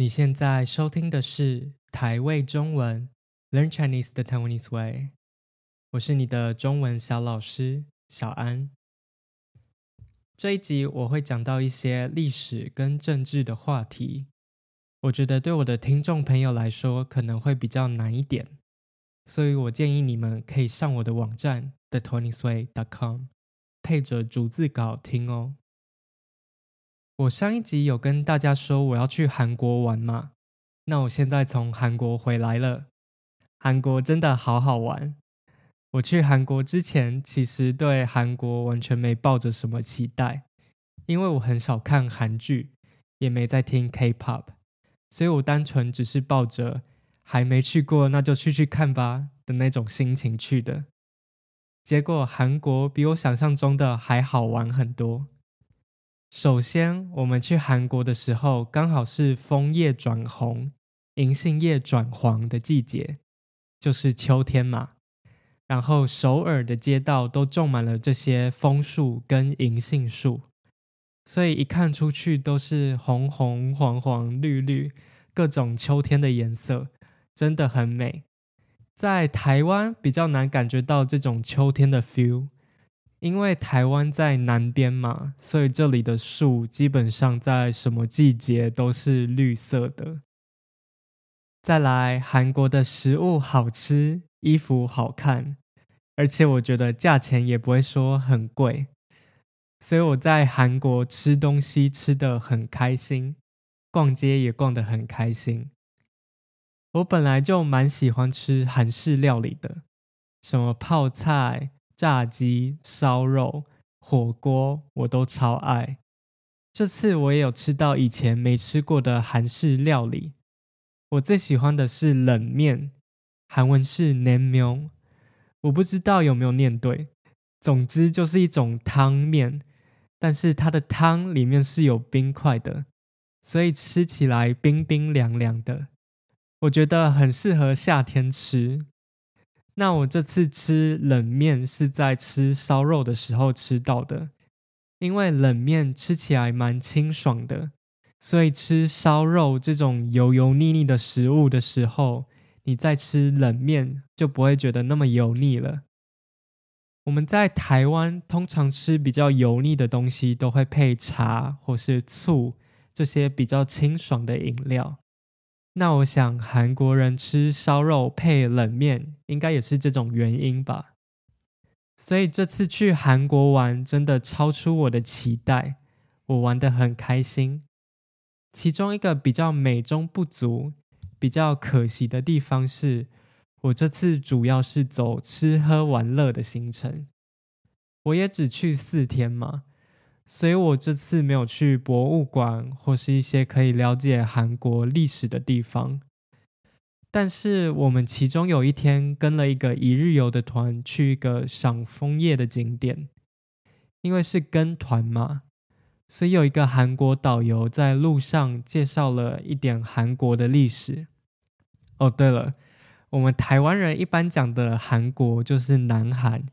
你现在收听的是台味中文 Learn Chinese the Taiwanese Way，我是你的中文小老师小安。这一集我会讲到一些历史跟政治的话题，我觉得对我的听众朋友来说可能会比较难一点，所以我建议你们可以上我的网站 thetaiwaneseway.com，配着逐字稿听哦。我上一集有跟大家说我要去韩国玩嘛，那我现在从韩国回来了。韩国真的好好玩。我去韩国之前，其实对韩国完全没抱着什么期待，因为我很少看韩剧，也没在听 K-pop，所以我单纯只是抱着还没去过，那就去去看吧的那种心情去的。结果韩国比我想象中的还好玩很多。首先，我们去韩国的时候，刚好是枫叶转红、银杏叶转黄的季节，就是秋天嘛。然后首尔的街道都种满了这些枫树跟银杏树，所以一看出去都是红红、黄黄、绿绿，各种秋天的颜色，真的很美。在台湾比较难感觉到这种秋天的 feel。因为台湾在南边嘛，所以这里的树基本上在什么季节都是绿色的。再来，韩国的食物好吃，衣服好看，而且我觉得价钱也不会说很贵，所以我在韩国吃东西吃得很开心，逛街也逛得很开心。我本来就蛮喜欢吃韩式料理的，什么泡菜。炸鸡、烧肉、火锅，我都超爱。这次我也有吃到以前没吃过的韩式料理。我最喜欢的是冷面，韩文是 naengmyeon，我不知道有没有念对。总之就是一种汤面，但是它的汤里面是有冰块的，所以吃起来冰冰凉凉的。我觉得很适合夏天吃。那我这次吃冷面是在吃烧肉的时候吃到的，因为冷面吃起来蛮清爽的，所以吃烧肉这种油油腻腻的食物的时候，你再吃冷面就不会觉得那么油腻了。我们在台湾通常吃比较油腻的东西，都会配茶或是醋这些比较清爽的饮料。那我想韩国人吃烧肉配冷面，应该也是这种原因吧。所以这次去韩国玩，真的超出我的期待，我玩得很开心。其中一个比较美中不足、比较可惜的地方是，我这次主要是走吃喝玩乐的行程，我也只去四天嘛。所以我这次没有去博物馆或是一些可以了解韩国历史的地方，但是我们其中有一天跟了一个一日游的团去一个赏枫叶的景点，因为是跟团嘛，所以有一个韩国导游在路上介绍了一点韩国的历史。哦，对了，我们台湾人一般讲的韩国就是南韩，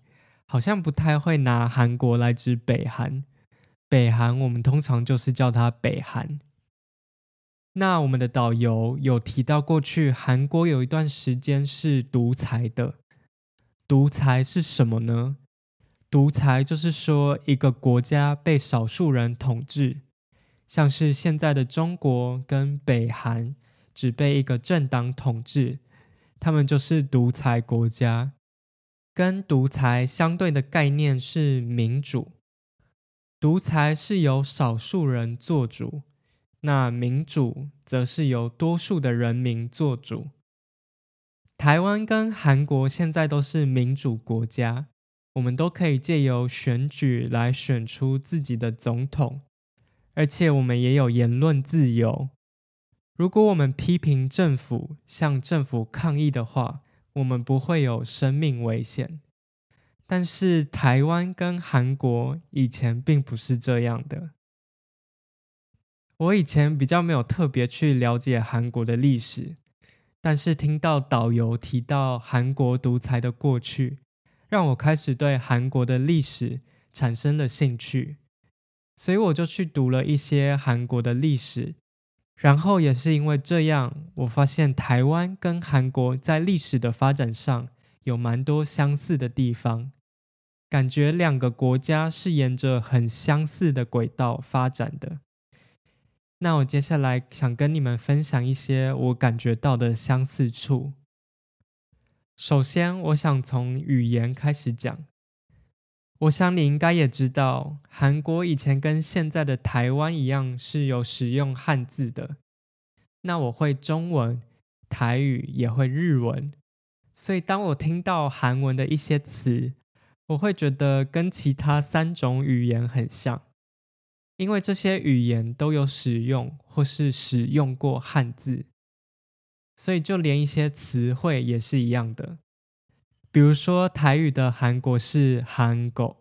好像不太会拿韩国来指北韩。北韩，我们通常就是叫它北韩。那我们的导游有提到，过去韩国有一段时间是独裁的。独裁是什么呢？独裁就是说一个国家被少数人统治，像是现在的中国跟北韩只被一个政党统治，他们就是独裁国家。跟独裁相对的概念是民主。独裁是由少数人做主，那民主则是由多数的人民做主。台湾跟韩国现在都是民主国家，我们都可以借由选举来选出自己的总统，而且我们也有言论自由。如果我们批评政府，向政府抗议的话，我们不会有生命危险。但是台湾跟韩国以前并不是这样的。我以前比较没有特别去了解韩国的历史，但是听到导游提到韩国独裁的过去，让我开始对韩国的历史产生了兴趣，所以我就去读了一些韩国的历史，然后也是因为这样，我发现台湾跟韩国在历史的发展上有蛮多相似的地方，感觉两个国家是沿着很相似的轨道发展的。那我接下来想跟你们分享一些我感觉到的相似处。首先，我想从语言开始讲。我想你应该也知道，韩国以前跟现在的台湾一样是有使用汉字的。那我会中文、台语，也会日文，所以当我听到韩文的一些词，我会觉得跟其他三种语言很像，因为这些语言都有使用或是使用过汉字，所以就连一些词汇也是一样的。比如说台语的韩国是韩国，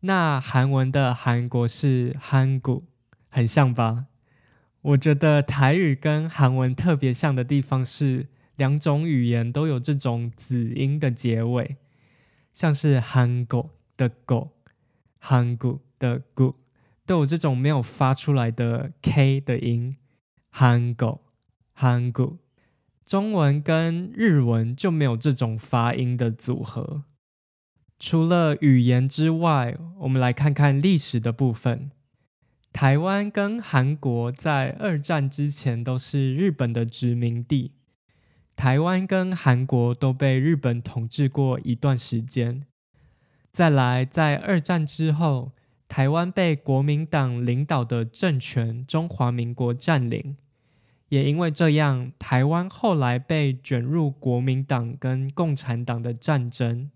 那韩文的韩国是韩国，很像吧？我觉得台语跟韩文特别像的地方是，两种语言都有这种子音的结尾，像是韩国的国、韩国的国，都有这种没有发出来的 k 的音，韩国、韩国。中文跟日文就没有这种发音的组合。除了语言之外，我们来看看历史的部分。台湾跟韩国在二战之前都是日本的殖民地，台湾跟韩国都被日本统治过一段时间。再来，在二战之后，台湾被国民党领导的政权中华民国占领。也因为这样，台湾后来被卷入国民党跟共产党的战争。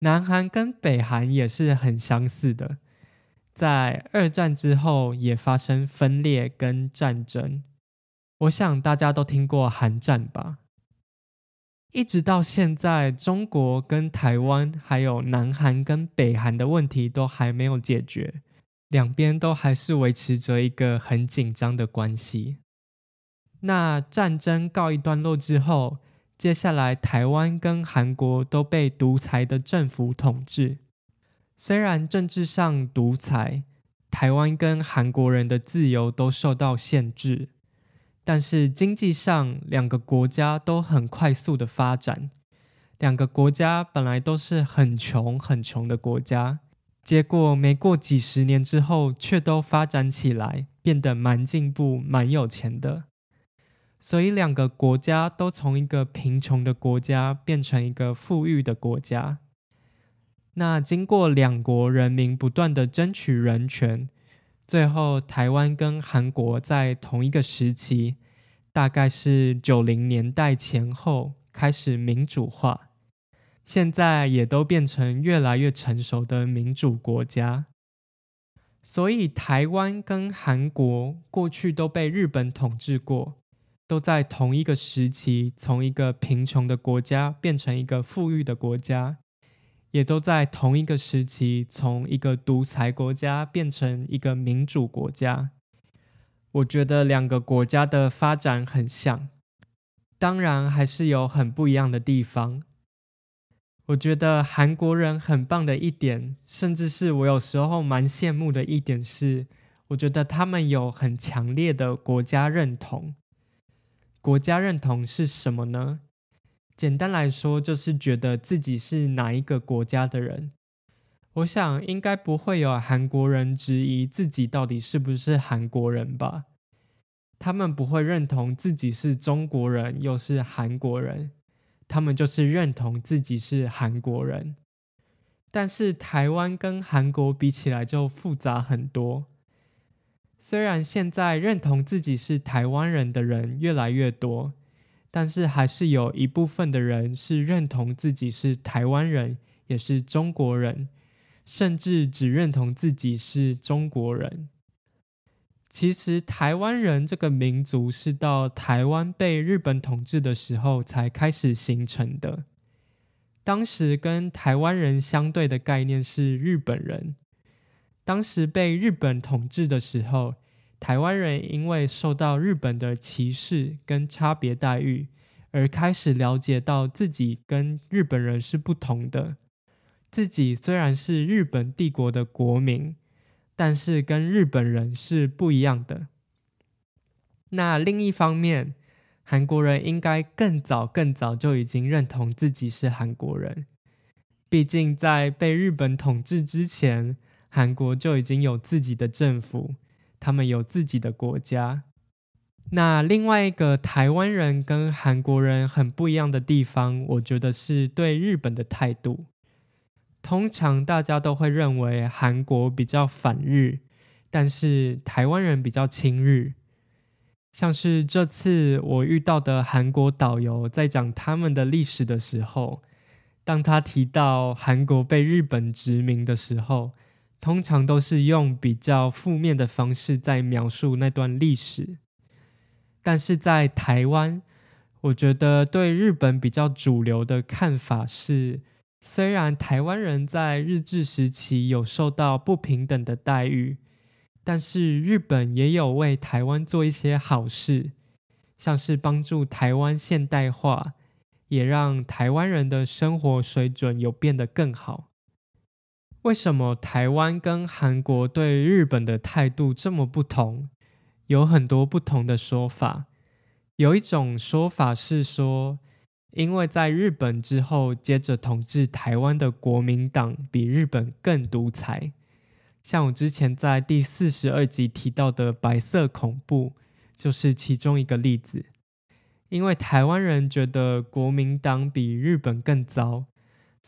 南韩跟北韩也是很相似的，在二战之后也发生分裂跟战争。我想大家都听过韩战吧？一直到现在，中国跟台湾还有南韩跟北韩的问题都还没有解决，两边都还是维持着一个很紧张的关系。那战争告一段落之后，接下来台湾跟韩国都被独裁的政府统治。虽然政治上独裁，台湾跟韩国人的自由都受到限制，但是经济上两个国家都很快速的发展。两个国家本来都是很穷很穷的国家，结果没过几十年之后，却都发展起来，变得蛮进步、蛮有钱的。所以，两个国家都从一个贫穷的国家变成一个富裕的国家。那经过两国人民不断的争取人权，最后台湾跟韩国在同一个时期，大概是九零年代前后开始民主化，现在也都变成越来越成熟的民主国家。所以，台湾跟韩国过去都被日本统治过。都在同一个时期，从一个贫穷的国家变成一个富裕的国家，也都在同一个时期，从一个独裁国家变成一个民主国家。我觉得两个国家的发展很像，当然还是有很不一样的地方。我觉得韩国人很棒的一点，甚至是我有时候蛮羡慕的一点是，我觉得他们有很强烈的国家认同。国家认同是什么呢？简单来说，就是觉得自己是哪一个国家的人。我想应该不会有韩国人质疑自己到底是不是韩国人吧？他们不会认同自己是中国人又是韩国人，他们就是认同自己是韩国人。但是台湾跟韩国比起来就复杂很多。虽然现在认同自己是台湾人的人越来越多，但是还是有一部分的人是认同自己是台湾人，也是中国人，甚至只认同自己是中国人。其实，台湾人这个民族是到台湾被日本统治的时候才开始形成的。当时跟台湾人相对的概念是日本人。当时被日本统治的时候，台湾人因为受到日本的歧视跟差别待遇，而开始了解到自己跟日本人是不同的。自己虽然是日本帝国的国民，但是跟日本人是不一样的。那另一方面，韩国人应该更早更早就已经认同自己是韩国人。毕竟在被日本统治之前，韩国就已经有自己的政府，他们有自己的国家。那另外一个台湾人跟韩国人很不一样的地方，我觉得是对日本的态度。通常大家都会认为韩国比较反日，但是台湾人比较亲日。像是这次我遇到的韩国导游在讲他们的历史的时候，当他提到韩国被日本殖民的时候，通常都是用比较负面的方式在描述那段历史。但是在台湾，我觉得对日本比较主流的看法是，虽然台湾人在日治时期有受到不平等的待遇，但是日本也有为台湾做一些好事，像是帮助台湾现代化，也让台湾人的生活水准有变得更好。为什么台湾跟韩国对日本的态度这么不同？有很多不同的说法，有一种说法是说，因为在日本之后接着统治台湾的国民党比日本更独裁，像我之前在第四十二集提到的白色恐怖，就是其中一个例子。因为台湾人觉得国民党比日本更糟，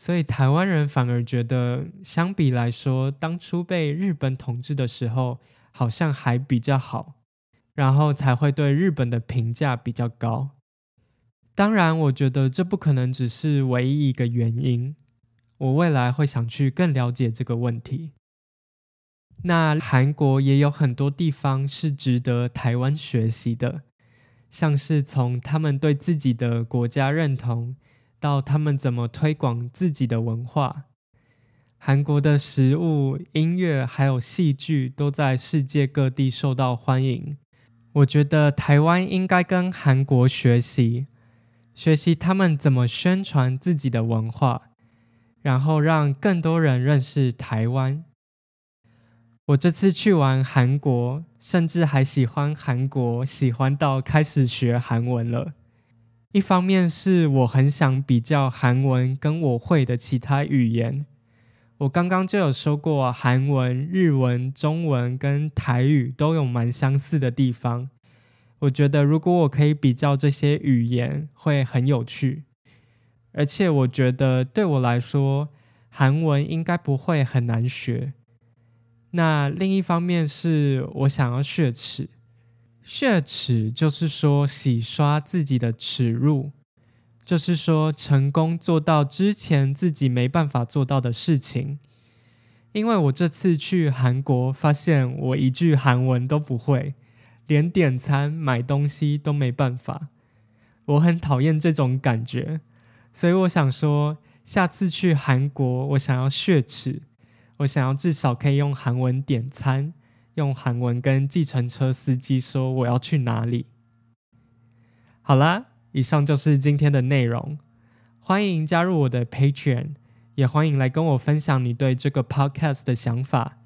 所以台湾人反而觉得相比来说，当初被日本统治的时候好像还比较好。然后才会对日本的评价比较高。当然，我觉得这不可能只是唯一一个原因。我未来会想去更了解这个问题。那韩国也有很多地方是值得台湾学习的，像是从他们对自己的国家认同，到他们怎么推广自己的文化。韩国的食物、音乐还有戏剧都在世界各地受到欢迎。我觉得台湾应该跟韩国学习，学习他们怎么宣传自己的文化，然后让更多人认识台湾。我这次去完韩国，甚至还喜欢韩国，喜欢到开始学韩文了。一方面是我很想比较韩文跟我会的其他语言。我刚刚就有说过，韩文、日文、中文跟台语都有蛮相似的地方。我觉得如果我可以比较这些语言，会很有趣。而且我觉得对我来说，韩文应该不会很难学。那另一方面是我想要雪耻，血耻就是说洗刷自己的耻辱。就是说，成功做到之前自己没办法做到的事情。因为我这次去韩国，发现我一句韩文都不会，连点餐、买东西都没办法。我很讨厌这种感觉，所以我想说，下次去韩国，我想要血耻，我想要至少可以用韩文点餐，用韩文跟计程车司机说我要去哪里。好啦。以上就是今天的内容，欢迎加入我的 Patreon，也欢迎来跟我分享你对这个 Podcast 的想法。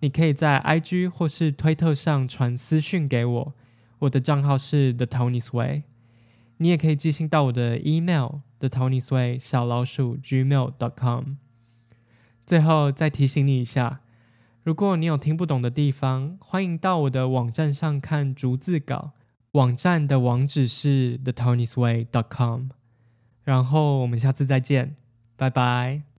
你可以在 IG 或是推特上传私讯给我，我的账号是 The Tony's Way。你也可以寄信到我的 email thetonysway 小老鼠 gmail.com。最后再提醒你一下，如果你有听不懂的地方，欢迎到我的网站上看逐字稿。网站的网址是 thetonysway.com 然后我们下次再见，拜拜。